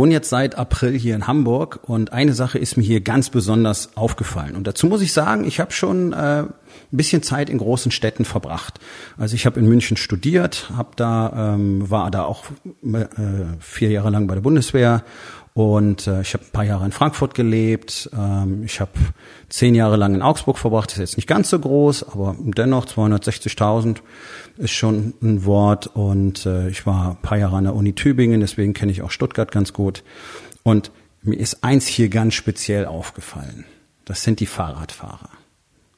Wohne jetzt seit April hier in Hamburg und eine Sache ist mir hier ganz besonders aufgefallen. Und dazu muss ich sagen, ich habe schon äh, ein bisschen Zeit in großen Städten verbracht. Also ich habe in München studiert, hab da ähm, war da auch äh, vier Jahre lang bei der Bundeswehr und äh, ich habe ein paar Jahre in Frankfurt gelebt. Ähm, ich habe zehn Jahre lang in Augsburg verbracht. Das ist jetzt nicht ganz so groß, aber dennoch 260.000 ist schon ein Wort. Und äh, ich war ein paar Jahre an der Uni Tübingen, deswegen kenne ich auch Stuttgart ganz gut. Und mir ist eins hier ganz speziell aufgefallen. Das sind die Fahrradfahrer.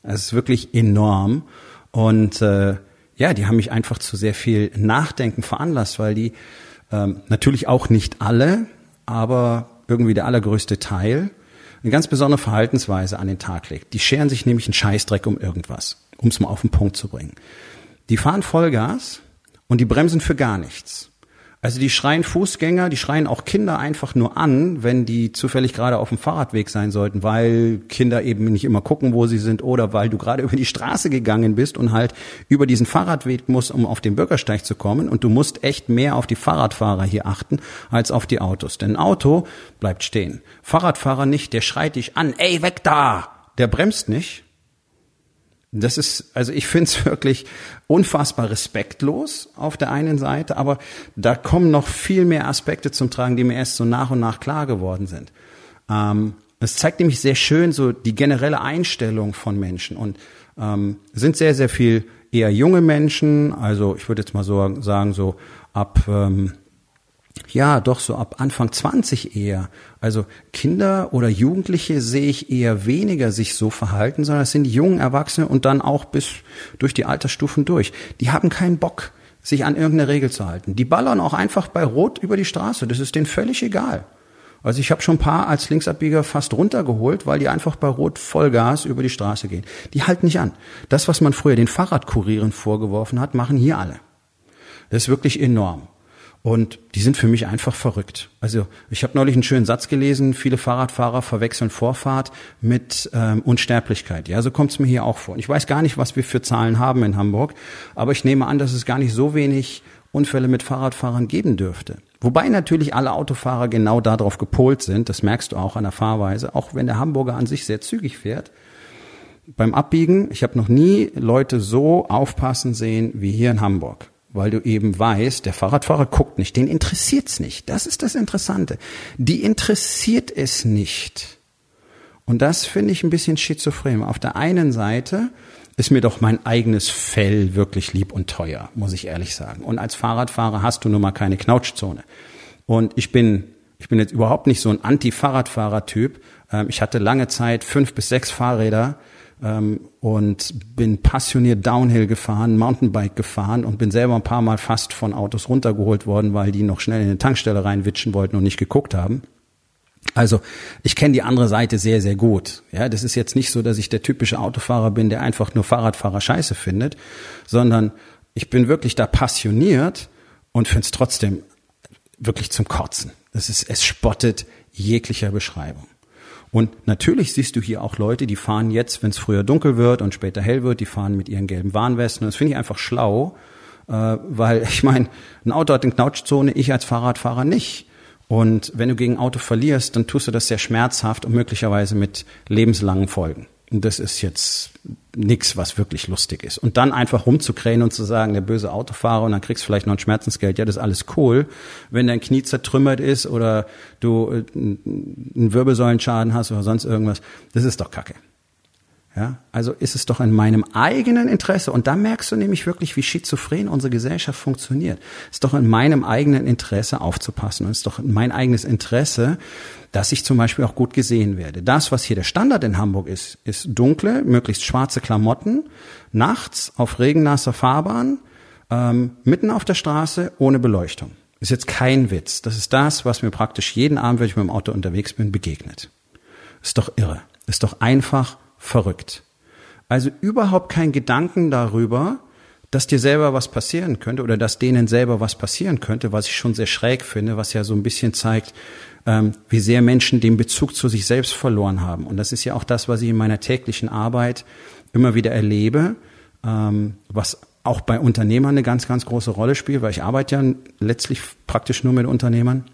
Es ist wirklich enorm. Und äh, ja, die haben mich einfach zu sehr viel Nachdenken veranlasst, weil die ähm, natürlich auch nicht alle, aber irgendwie der allergrößte Teil eine ganz besondere Verhaltensweise an den Tag legt. Die scheren sich nämlich einen Scheißdreck um irgendwas, um es mal auf den Punkt zu bringen. Die fahren Vollgas und die bremsen für gar nichts. Also die schreien Fußgänger, die schreien auch Kinder einfach nur an, wenn die zufällig gerade auf dem Fahrradweg sein sollten, weil Kinder eben nicht immer gucken, wo sie sind oder weil du gerade über die Straße gegangen bist und halt über diesen Fahrradweg musst, um auf den Bürgersteig zu kommen und du musst echt mehr auf die Fahrradfahrer hier achten als auf die Autos. Denn ein Auto bleibt stehen. Fahrradfahrer nicht, der schreit dich an, ey, weg da! Der bremst nicht, das ist, also ich finde es wirklich unfassbar respektlos auf der einen Seite, aber da kommen noch viel mehr Aspekte zum Tragen, die mir erst so nach und nach klar geworden sind. Ähm, es zeigt nämlich sehr schön so die generelle Einstellung von Menschen und ähm, sind sehr, sehr viel eher junge Menschen, also ich würde jetzt mal so sagen, so ab ähm, ja, doch so ab Anfang 20 eher. Also Kinder oder Jugendliche sehe ich eher weniger sich so verhalten, sondern es sind die jungen Erwachsene und dann auch bis durch die Altersstufen durch. Die haben keinen Bock, sich an irgendeine Regel zu halten. Die ballern auch einfach bei Rot über die Straße. Das ist denen völlig egal. Also ich habe schon ein paar als Linksabbieger fast runtergeholt, weil die einfach bei Rot Vollgas über die Straße gehen. Die halten nicht an. Das, was man früher den Fahrradkurieren vorgeworfen hat, machen hier alle. Das ist wirklich enorm. Und die sind für mich einfach verrückt. Also ich habe neulich einen schönen Satz gelesen, viele Fahrradfahrer verwechseln Vorfahrt mit ähm, Unsterblichkeit. Ja, so kommt es mir hier auch vor. Und ich weiß gar nicht, was wir für Zahlen haben in Hamburg, aber ich nehme an, dass es gar nicht so wenig Unfälle mit Fahrradfahrern geben dürfte. Wobei natürlich alle Autofahrer genau darauf gepolt sind, das merkst du auch an der Fahrweise, auch wenn der Hamburger an sich sehr zügig fährt. Beim Abbiegen, ich habe noch nie Leute so aufpassen sehen wie hier in Hamburg weil du eben weißt, der Fahrradfahrer guckt nicht, den interessiert's nicht. Das ist das Interessante. Die interessiert es nicht. Und das finde ich ein bisschen schizophren. Auf der einen Seite ist mir doch mein eigenes Fell wirklich lieb und teuer, muss ich ehrlich sagen. Und als Fahrradfahrer hast du nun mal keine Knautschzone. Und ich bin, ich bin jetzt überhaupt nicht so ein Anti-Fahrradfahrer-Typ. Ähm, ich hatte lange Zeit fünf bis sechs Fahrräder ähm, und bin passioniert Downhill gefahren, Mountainbike gefahren und bin selber ein paar Mal fast von Autos runtergeholt worden, weil die noch schnell in eine Tankstelle reinwitschen wollten und nicht geguckt haben. Also ich kenne die andere Seite sehr, sehr gut. Ja, das ist jetzt nicht so, dass ich der typische Autofahrer bin, der einfach nur Fahrradfahrer scheiße findet, sondern ich bin wirklich da passioniert und finde es trotzdem wirklich zum Kotzen. Das ist, es spottet jeglicher Beschreibung. Und natürlich siehst du hier auch Leute, die fahren jetzt, wenn es früher dunkel wird und später hell wird, die fahren mit ihren gelben Warnwesten. das finde ich einfach schlau, äh, weil ich meine, ein Auto hat eine Knautschzone, ich als Fahrradfahrer nicht. Und wenn du gegen ein Auto verlierst, dann tust du das sehr schmerzhaft und möglicherweise mit lebenslangen Folgen. Das ist jetzt nichts, was wirklich lustig ist. Und dann einfach rumzukrähen und zu sagen, der böse Autofahrer und dann kriegst du vielleicht noch ein Schmerzensgeld, ja, das ist alles cool. Wenn dein Knie zertrümmert ist oder du äh, einen Wirbelsäulenschaden hast oder sonst irgendwas, das ist doch Kacke. Ja, also ist es doch in meinem eigenen Interesse, und da merkst du nämlich wirklich, wie schizophren unsere Gesellschaft funktioniert. Ist doch in meinem eigenen Interesse aufzupassen. Und es ist doch in mein eigenes Interesse, dass ich zum Beispiel auch gut gesehen werde. Das, was hier der Standard in Hamburg ist, ist dunkle, möglichst schwarze Klamotten, nachts auf regennasser Fahrbahn, ähm, mitten auf der Straße, ohne Beleuchtung. Ist jetzt kein Witz. Das ist das, was mir praktisch jeden Abend, wenn ich mit dem Auto unterwegs bin, begegnet. Ist doch irre. Ist doch einfach verrückt. Also überhaupt kein Gedanken darüber, dass dir selber was passieren könnte oder dass denen selber was passieren könnte, was ich schon sehr schräg finde, was ja so ein bisschen zeigt, ähm, wie sehr Menschen den Bezug zu sich selbst verloren haben. Und das ist ja auch das, was ich in meiner täglichen Arbeit immer wieder erlebe, ähm, was auch bei Unternehmern eine ganz, ganz große Rolle spielt, weil ich arbeite ja letztlich praktisch nur mit Unternehmern.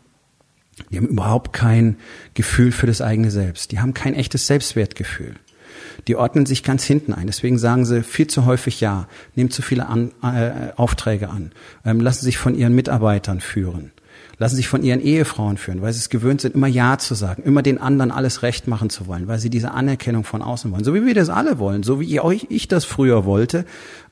Die haben überhaupt kein Gefühl für das eigene Selbst. Die haben kein echtes Selbstwertgefühl. Die ordnen sich ganz hinten ein. Deswegen sagen sie viel zu häufig Ja, nehmen zu viele an, äh, Aufträge an, ähm, lassen sich von ihren Mitarbeitern führen lassen sich von ihren Ehefrauen führen, weil sie es gewöhnt sind, immer Ja zu sagen, immer den anderen alles recht machen zu wollen, weil sie diese Anerkennung von außen wollen. So wie wir das alle wollen, so wie ich, das früher wollte,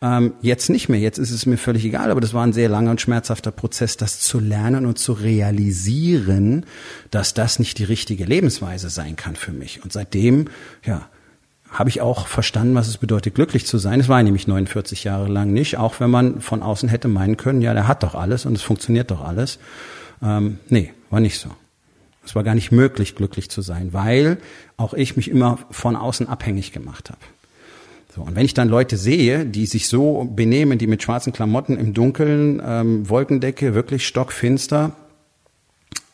ähm, jetzt nicht mehr. Jetzt ist es mir völlig egal, aber das war ein sehr langer und schmerzhafter Prozess, das zu lernen und zu realisieren, dass das nicht die richtige Lebensweise sein kann für mich. Und seitdem, ja, habe ich auch verstanden, was es bedeutet, glücklich zu sein. Es war nämlich 49 Jahre lang nicht, auch wenn man von außen hätte meinen können, ja, der hat doch alles und es funktioniert doch alles. Ähm, nee, war nicht so. Es war gar nicht möglich, glücklich zu sein, weil auch ich mich immer von außen abhängig gemacht habe. So, und wenn ich dann Leute sehe, die sich so benehmen, die mit schwarzen Klamotten im Dunkeln, ähm, Wolkendecke, wirklich stockfinster,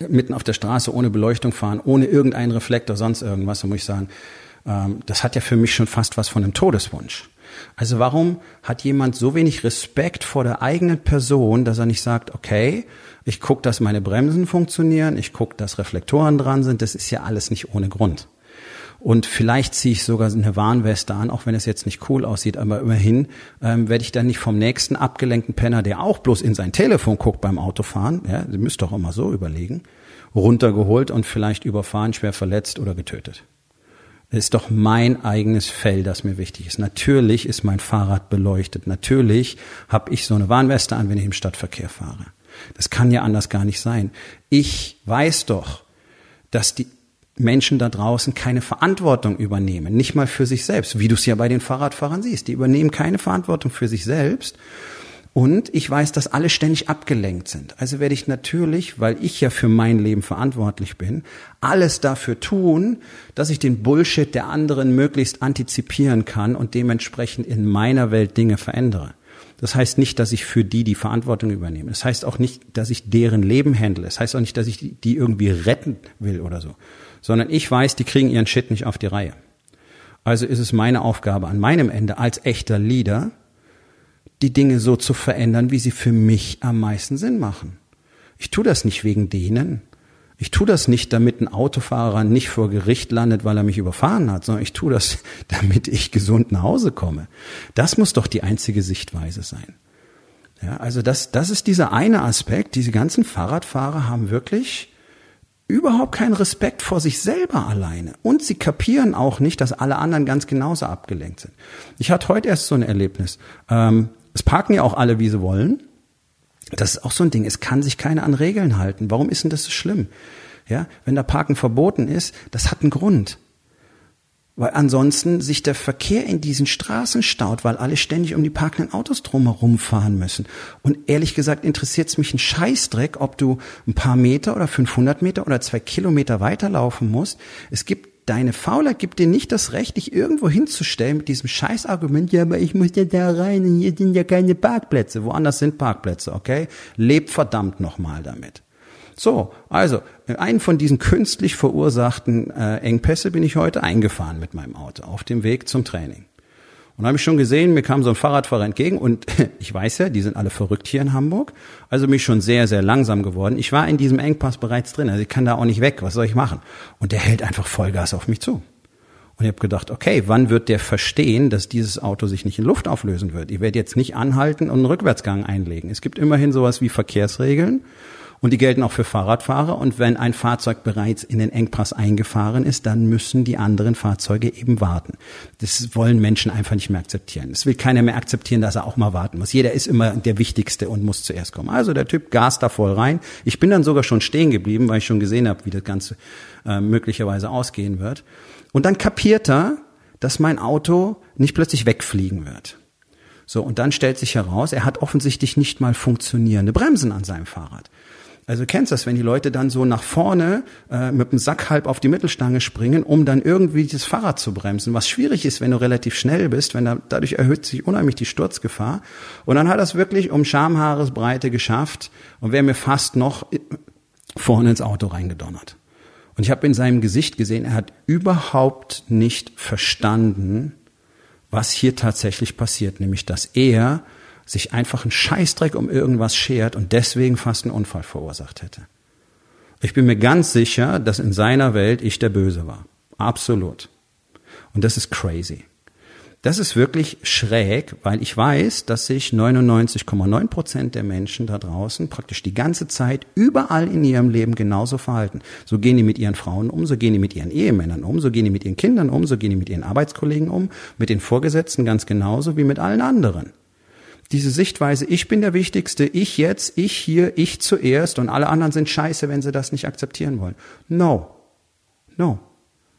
mitten auf der Straße ohne Beleuchtung fahren, ohne irgendeinen Reflektor, sonst irgendwas, dann muss ich sagen, das hat ja für mich schon fast was von einem Todeswunsch. Also warum hat jemand so wenig Respekt vor der eigenen Person, dass er nicht sagt, okay, ich gucke, dass meine Bremsen funktionieren, ich gucke, dass Reflektoren dran sind, das ist ja alles nicht ohne Grund. Und vielleicht ziehe ich sogar eine Warnweste an, auch wenn es jetzt nicht cool aussieht, aber immerhin ähm, werde ich dann nicht vom nächsten abgelenkten Penner, der auch bloß in sein Telefon guckt beim Autofahren, ja, ihr müsst doch immer so überlegen, runtergeholt und vielleicht überfahren, schwer verletzt oder getötet. Ist doch mein eigenes Fell, das mir wichtig ist. Natürlich ist mein Fahrrad beleuchtet. Natürlich habe ich so eine Warnweste an, wenn ich im Stadtverkehr fahre. Das kann ja anders gar nicht sein. Ich weiß doch, dass die Menschen da draußen keine Verantwortung übernehmen, nicht mal für sich selbst, wie du es ja bei den Fahrradfahrern siehst. Die übernehmen keine Verantwortung für sich selbst und ich weiß, dass alle ständig abgelenkt sind. Also werde ich natürlich, weil ich ja für mein Leben verantwortlich bin, alles dafür tun, dass ich den Bullshit der anderen möglichst antizipieren kann und dementsprechend in meiner Welt Dinge verändere. Das heißt nicht, dass ich für die die Verantwortung übernehme. Das heißt auch nicht, dass ich deren Leben handle. Das heißt auch nicht, dass ich die irgendwie retten will oder so. Sondern ich weiß, die kriegen ihren Shit nicht auf die Reihe. Also ist es meine Aufgabe an meinem Ende als echter Leader, die Dinge so zu verändern, wie sie für mich am meisten Sinn machen. Ich tue das nicht wegen denen. Ich tue das nicht, damit ein Autofahrer nicht vor Gericht landet, weil er mich überfahren hat, sondern ich tue das, damit ich gesund nach Hause komme. Das muss doch die einzige Sichtweise sein. Ja, also das, das ist dieser eine Aspekt. Diese ganzen Fahrradfahrer haben wirklich überhaupt keinen Respekt vor sich selber alleine. Und sie kapieren auch nicht, dass alle anderen ganz genauso abgelenkt sind. Ich hatte heute erst so ein Erlebnis. Ähm, es parken ja auch alle, wie sie wollen. Das ist auch so ein Ding. Es kann sich keiner an Regeln halten. Warum ist denn das so schlimm? Ja, wenn da Parken verboten ist, das hat einen Grund. Weil ansonsten sich der Verkehr in diesen Straßen staut, weil alle ständig um die parkenden Autos drumherum fahren müssen. Und ehrlich gesagt interessiert es mich ein Scheißdreck, ob du ein paar Meter oder 500 Meter oder zwei Kilometer weiterlaufen musst. Es gibt deine Faulheit gibt dir nicht das Recht, dich irgendwo hinzustellen mit diesem Scheißargument, ja, aber ich muss ja da rein und hier sind ja keine Parkplätze. Woanders sind Parkplätze, okay? Leb verdammt nochmal damit. So, also, in einen von diesen künstlich verursachten äh, Engpässe bin ich heute eingefahren mit meinem Auto auf dem Weg zum Training. Und habe ich schon gesehen, mir kam so ein Fahrradfahrer entgegen und ich weiß ja, die sind alle verrückt hier in Hamburg, also mich schon sehr, sehr langsam geworden. Ich war in diesem Engpass bereits drin, also ich kann da auch nicht weg, was soll ich machen? Und der hält einfach Vollgas auf mich zu. Und ich habe gedacht, okay, wann wird der verstehen, dass dieses Auto sich nicht in Luft auflösen wird? Ich werde jetzt nicht anhalten und einen Rückwärtsgang einlegen. Es gibt immerhin sowas wie Verkehrsregeln und die gelten auch für Fahrradfahrer. Und wenn ein Fahrzeug bereits in den Engpass eingefahren ist, dann müssen die anderen Fahrzeuge eben warten. Das wollen Menschen einfach nicht mehr akzeptieren. Es will keiner mehr akzeptieren, dass er auch mal warten muss. Jeder ist immer der Wichtigste und muss zuerst kommen. Also der Typ gas da voll rein. Ich bin dann sogar schon stehen geblieben, weil ich schon gesehen habe, wie das Ganze äh, möglicherweise ausgehen wird. Und dann kapiert er, dass mein Auto nicht plötzlich wegfliegen wird. So, und dann stellt sich heraus, er hat offensichtlich nicht mal funktionierende Bremsen an seinem Fahrrad. Also kennst das, wenn die Leute dann so nach vorne äh, mit dem Sack halb auf die Mittelstange springen, um dann irgendwie das Fahrrad zu bremsen, was schwierig ist, wenn du relativ schnell bist, wenn da, dadurch erhöht sich unheimlich die Sturzgefahr. Und dann hat er es wirklich um Schamhaaresbreite geschafft und wäre mir fast noch vorne ins Auto reingedonnert. Und ich habe in seinem Gesicht gesehen, er hat überhaupt nicht verstanden, was hier tatsächlich passiert, nämlich dass er sich einfach einen Scheißdreck um irgendwas schert und deswegen fast einen Unfall verursacht hätte. Ich bin mir ganz sicher, dass in seiner Welt ich der Böse war. Absolut. Und das ist crazy. Das ist wirklich schräg, weil ich weiß, dass sich 99,9 Prozent der Menschen da draußen praktisch die ganze Zeit überall in ihrem Leben genauso verhalten. So gehen die mit ihren Frauen um, so gehen die mit ihren Ehemännern um, so gehen die mit ihren Kindern um, so gehen die mit ihren Arbeitskollegen um, mit den Vorgesetzten ganz genauso wie mit allen anderen. Diese Sichtweise, ich bin der Wichtigste, ich jetzt, ich hier, ich zuerst und alle anderen sind scheiße, wenn sie das nicht akzeptieren wollen. No. No.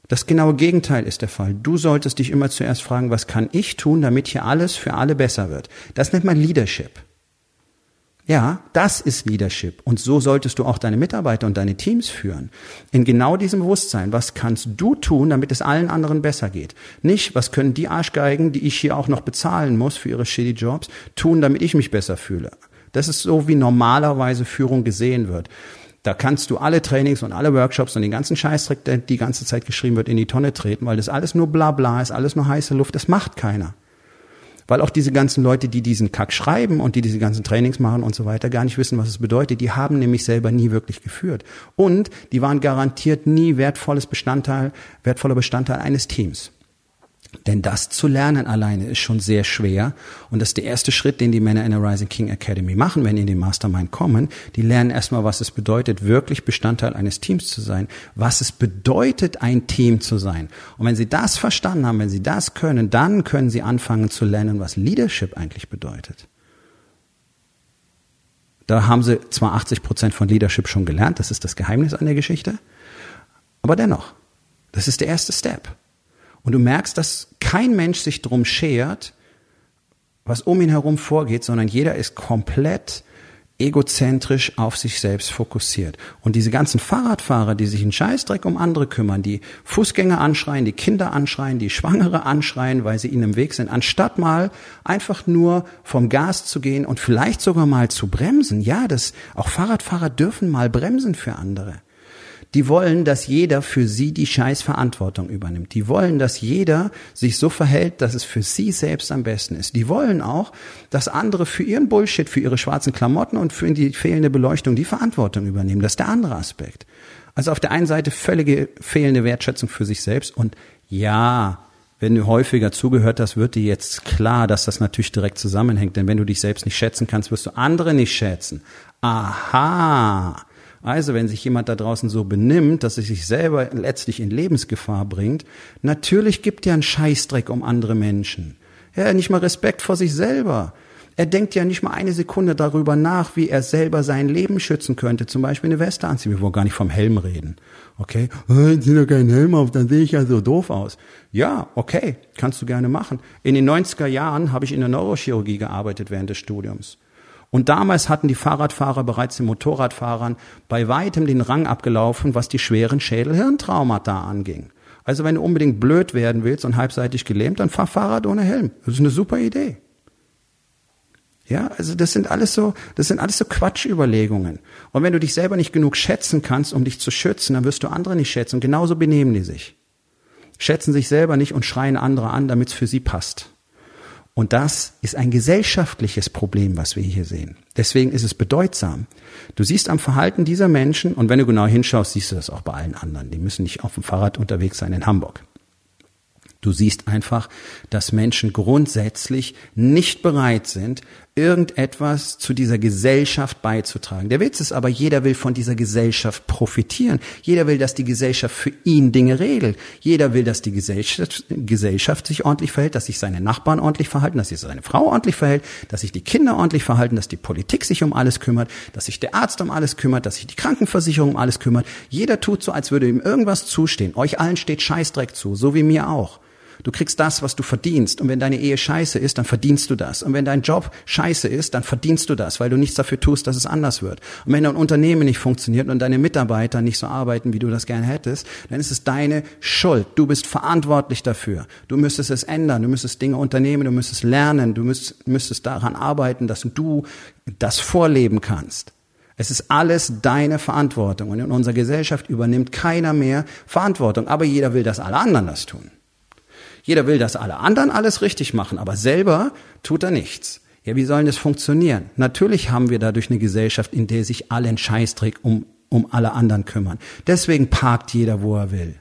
Das genaue Gegenteil ist der Fall. Du solltest dich immer zuerst fragen, was kann ich tun, damit hier alles für alle besser wird. Das nennt man Leadership. Ja, das ist Leadership. Und so solltest du auch deine Mitarbeiter und deine Teams führen. In genau diesem Bewusstsein. Was kannst du tun, damit es allen anderen besser geht? Nicht, was können die Arschgeigen, die ich hier auch noch bezahlen muss für ihre shitty Jobs, tun, damit ich mich besser fühle? Das ist so, wie normalerweise Führung gesehen wird. Da kannst du alle Trainings und alle Workshops und den ganzen Scheißdreck, der die ganze Zeit geschrieben wird, in die Tonne treten, weil das alles nur bla bla ist, alles nur heiße Luft, das macht keiner. Weil auch diese ganzen Leute, die diesen Kack schreiben und die diese ganzen Trainings machen und so weiter, gar nicht wissen, was es bedeutet. Die haben nämlich selber nie wirklich geführt. Und die waren garantiert nie wertvolles Bestandteil, wertvoller Bestandteil eines Teams. Denn das zu lernen alleine ist schon sehr schwer. Und das ist der erste Schritt, den die Männer in der Rising King Academy machen, wenn die in den Mastermind kommen. Die lernen erstmal, was es bedeutet, wirklich Bestandteil eines Teams zu sein. Was es bedeutet, ein Team zu sein. Und wenn sie das verstanden haben, wenn sie das können, dann können sie anfangen zu lernen, was Leadership eigentlich bedeutet. Da haben sie zwar 80 Prozent von Leadership schon gelernt. Das ist das Geheimnis an der Geschichte. Aber dennoch, das ist der erste Step. Und du merkst, dass kein Mensch sich drum schert, was um ihn herum vorgeht, sondern jeder ist komplett egozentrisch auf sich selbst fokussiert. Und diese ganzen Fahrradfahrer, die sich einen Scheißdreck um andere kümmern, die Fußgänger anschreien, die Kinder anschreien, die Schwangere anschreien, weil sie ihnen im Weg sind, anstatt mal einfach nur vom Gas zu gehen und vielleicht sogar mal zu bremsen. Ja, das, auch Fahrradfahrer dürfen mal bremsen für andere. Die wollen, dass jeder für sie die Scheißverantwortung übernimmt. Die wollen, dass jeder sich so verhält, dass es für sie selbst am besten ist. Die wollen auch, dass andere für ihren Bullshit, für ihre schwarzen Klamotten und für die fehlende Beleuchtung die Verantwortung übernehmen. Das ist der andere Aspekt. Also auf der einen Seite völlige fehlende Wertschätzung für sich selbst und ja, wenn du häufiger zugehört hast, wird dir jetzt klar, dass das natürlich direkt zusammenhängt. Denn wenn du dich selbst nicht schätzen kannst, wirst du andere nicht schätzen. Aha. Also wenn sich jemand da draußen so benimmt, dass er sich selber letztlich in Lebensgefahr bringt, natürlich gibt er einen Scheißdreck um andere Menschen. Er hat nicht mal Respekt vor sich selber. Er denkt ja nicht mal eine Sekunde darüber nach, wie er selber sein Leben schützen könnte. Zum Beispiel eine Weste anziehen. Wir wollen gar nicht vom Helm reden. Okay? Oh, zieh doch keinen Helm auf, dann sehe ich ja so doof aus. Ja, okay, kannst du gerne machen. In den 90er Jahren habe ich in der Neurochirurgie gearbeitet während des Studiums. Und damals hatten die Fahrradfahrer bereits den Motorradfahrern bei weitem den Rang abgelaufen, was die schweren Schädel-Hirntraumata anging. Also wenn du unbedingt blöd werden willst und halbseitig gelähmt, dann fahr Fahrrad ohne Helm. Das ist eine super Idee. Ja, also das sind alles so, das sind alles so Quatschüberlegungen. Und wenn du dich selber nicht genug schätzen kannst, um dich zu schützen, dann wirst du andere nicht schätzen. Und genauso benehmen die sich. Schätzen sich selber nicht und schreien andere an, damit es für sie passt. Und das ist ein gesellschaftliches Problem, was wir hier sehen. Deswegen ist es bedeutsam. Du siehst am Verhalten dieser Menschen, und wenn du genau hinschaust, siehst du das auch bei allen anderen. Die müssen nicht auf dem Fahrrad unterwegs sein in Hamburg. Du siehst einfach, dass Menschen grundsätzlich nicht bereit sind, irgendetwas zu dieser Gesellschaft beizutragen. Der Witz ist aber, jeder will von dieser Gesellschaft profitieren. Jeder will, dass die Gesellschaft für ihn Dinge regelt. Jeder will, dass die Gesellschaft, Gesellschaft sich ordentlich verhält, dass sich seine Nachbarn ordentlich verhalten, dass sich seine Frau ordentlich verhält, dass sich die Kinder ordentlich verhalten, dass die Politik sich um alles kümmert, dass sich der Arzt um alles kümmert, dass sich die Krankenversicherung um alles kümmert. Jeder tut so, als würde ihm irgendwas zustehen. Euch allen steht Scheißdreck zu, so wie mir auch. Du kriegst das, was du verdienst. Und wenn deine Ehe scheiße ist, dann verdienst du das. Und wenn dein Job scheiße ist, dann verdienst du das, weil du nichts dafür tust, dass es anders wird. Und wenn dein Unternehmen nicht funktioniert und deine Mitarbeiter nicht so arbeiten, wie du das gerne hättest, dann ist es deine Schuld. Du bist verantwortlich dafür. Du müsstest es ändern. Du müsstest Dinge unternehmen. Du müsstest lernen. Du müsstest, müsstest daran arbeiten, dass du das vorleben kannst. Es ist alles deine Verantwortung. Und in unserer Gesellschaft übernimmt keiner mehr Verantwortung. Aber jeder will, dass alle anderen das tun. Jeder will, dass alle anderen alles richtig machen, aber selber tut er nichts. Ja, wie soll das funktionieren? Natürlich haben wir dadurch eine Gesellschaft, in der sich alle einen Scheißdreck um, um alle anderen kümmern. Deswegen parkt jeder, wo er will.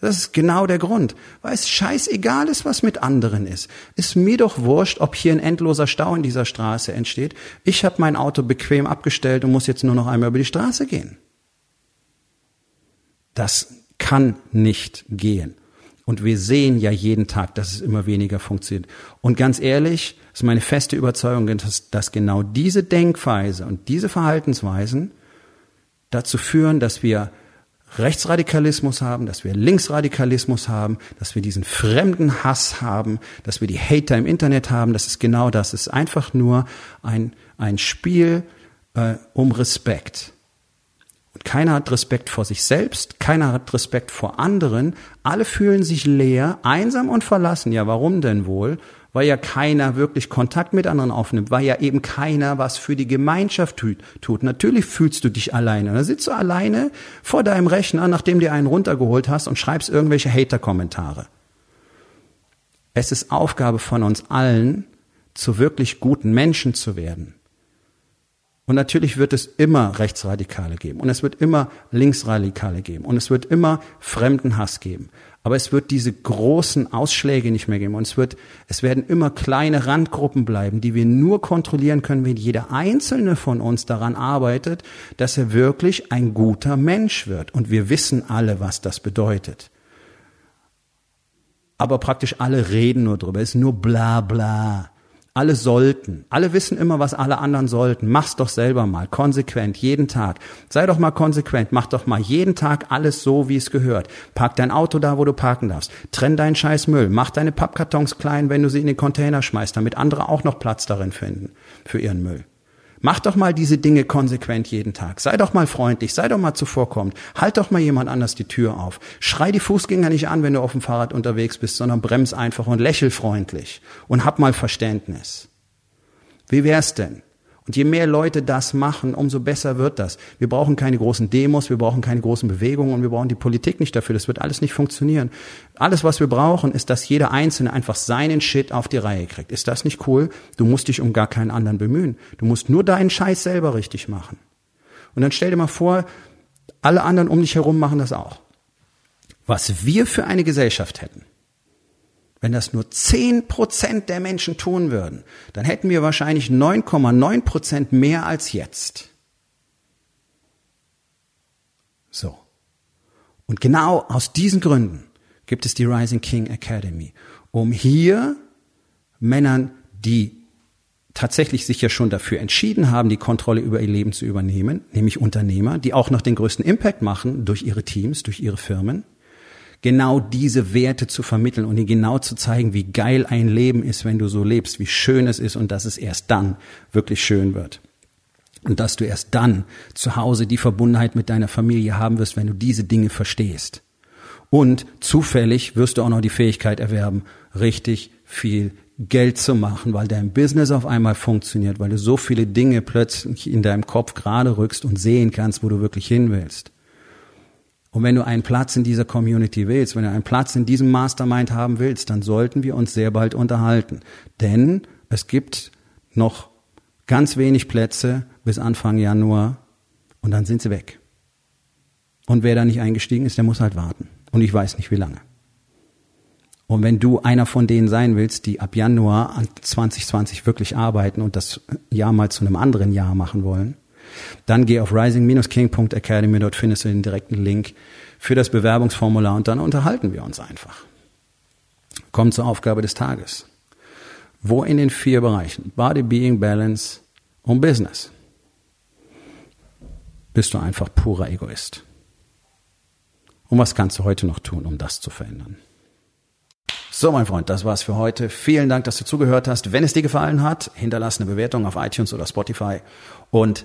Das ist genau der Grund, weil es scheißegal ist, was mit anderen ist. Ist mir doch wurscht, ob hier ein endloser Stau in dieser Straße entsteht. Ich habe mein Auto bequem abgestellt und muss jetzt nur noch einmal über die Straße gehen. Das kann nicht gehen. Und wir sehen ja jeden Tag, dass es immer weniger funktioniert. Und ganz ehrlich, ist meine feste Überzeugung, dass, dass genau diese Denkweise und diese Verhaltensweisen dazu führen, dass wir Rechtsradikalismus haben, dass wir Linksradikalismus haben, dass wir diesen fremden Hass haben, dass wir die Hater im Internet haben. Das ist genau das. Es ist einfach nur ein, ein Spiel äh, um Respekt. Keiner hat Respekt vor sich selbst, keiner hat Respekt vor anderen. Alle fühlen sich leer, einsam und verlassen. Ja, warum denn wohl? Weil ja keiner wirklich Kontakt mit anderen aufnimmt, weil ja eben keiner was für die Gemeinschaft tut. Natürlich fühlst du dich alleine. Da sitzt du alleine vor deinem Rechner, nachdem du einen runtergeholt hast und schreibst irgendwelche Hater-Kommentare. Es ist Aufgabe von uns allen, zu wirklich guten Menschen zu werden. Und natürlich wird es immer Rechtsradikale geben und es wird immer Linksradikale geben und es wird immer Fremdenhass geben. Aber es wird diese großen Ausschläge nicht mehr geben und es wird, es werden immer kleine Randgruppen bleiben, die wir nur kontrollieren können, wenn jeder einzelne von uns daran arbeitet, dass er wirklich ein guter Mensch wird. Und wir wissen alle, was das bedeutet. Aber praktisch alle reden nur drüber. Es ist nur bla bla. Alle sollten. Alle wissen immer, was alle anderen sollten. Mach's doch selber mal. Konsequent. Jeden Tag. Sei doch mal konsequent. Mach doch mal jeden Tag alles so, wie es gehört. Park dein Auto da, wo du parken darfst. Trenn deinen scheiß Müll. Mach deine Pappkartons klein, wenn du sie in den Container schmeißt, damit andere auch noch Platz darin finden. Für ihren Müll. Mach doch mal diese Dinge konsequent jeden Tag. Sei doch mal freundlich, sei doch mal zuvorkommend. Halt doch mal jemand anders die Tür auf. Schrei die Fußgänger nicht an, wenn du auf dem Fahrrad unterwegs bist, sondern brems einfach und lächel freundlich und hab mal Verständnis. Wie wär's denn? Und je mehr Leute das machen, umso besser wird das. Wir brauchen keine großen Demos, wir brauchen keine großen Bewegungen und wir brauchen die Politik nicht dafür. Das wird alles nicht funktionieren. Alles, was wir brauchen, ist, dass jeder Einzelne einfach seinen Shit auf die Reihe kriegt. Ist das nicht cool? Du musst dich um gar keinen anderen bemühen. Du musst nur deinen Scheiß selber richtig machen. Und dann stell dir mal vor, alle anderen um dich herum machen das auch. Was wir für eine Gesellschaft hätten. Wenn das nur zehn Prozent der Menschen tun würden, dann hätten wir wahrscheinlich 9,9 Prozent mehr als jetzt. So. Und genau aus diesen Gründen gibt es die Rising King Academy, um hier Männern, die tatsächlich sich ja schon dafür entschieden haben, die Kontrolle über ihr Leben zu übernehmen, nämlich Unternehmer, die auch noch den größten Impact machen durch ihre Teams, durch ihre Firmen, genau diese Werte zu vermitteln und ihnen genau zu zeigen, wie geil ein Leben ist, wenn du so lebst, wie schön es ist und dass es erst dann wirklich schön wird. Und dass du erst dann zu Hause die Verbundenheit mit deiner Familie haben wirst, wenn du diese Dinge verstehst. Und zufällig wirst du auch noch die Fähigkeit erwerben, richtig viel Geld zu machen, weil dein Business auf einmal funktioniert, weil du so viele Dinge plötzlich in deinem Kopf gerade rückst und sehen kannst, wo du wirklich hin willst. Und wenn du einen Platz in dieser Community willst, wenn du einen Platz in diesem Mastermind haben willst, dann sollten wir uns sehr bald unterhalten. Denn es gibt noch ganz wenig Plätze bis Anfang Januar und dann sind sie weg. Und wer da nicht eingestiegen ist, der muss halt warten. Und ich weiß nicht wie lange. Und wenn du einer von denen sein willst, die ab Januar 2020 wirklich arbeiten und das Jahr mal zu einem anderen Jahr machen wollen, dann geh auf rising-king.academy, dort findest du den direkten Link für das Bewerbungsformular und dann unterhalten wir uns einfach. Kommt zur Aufgabe des Tages. Wo in den vier Bereichen Body, Being, Balance und Business bist du einfach purer Egoist? Und was kannst du heute noch tun, um das zu verändern? So, mein Freund, das war's für heute. Vielen Dank, dass du zugehört hast. Wenn es dir gefallen hat, hinterlass eine Bewertung auf iTunes oder Spotify und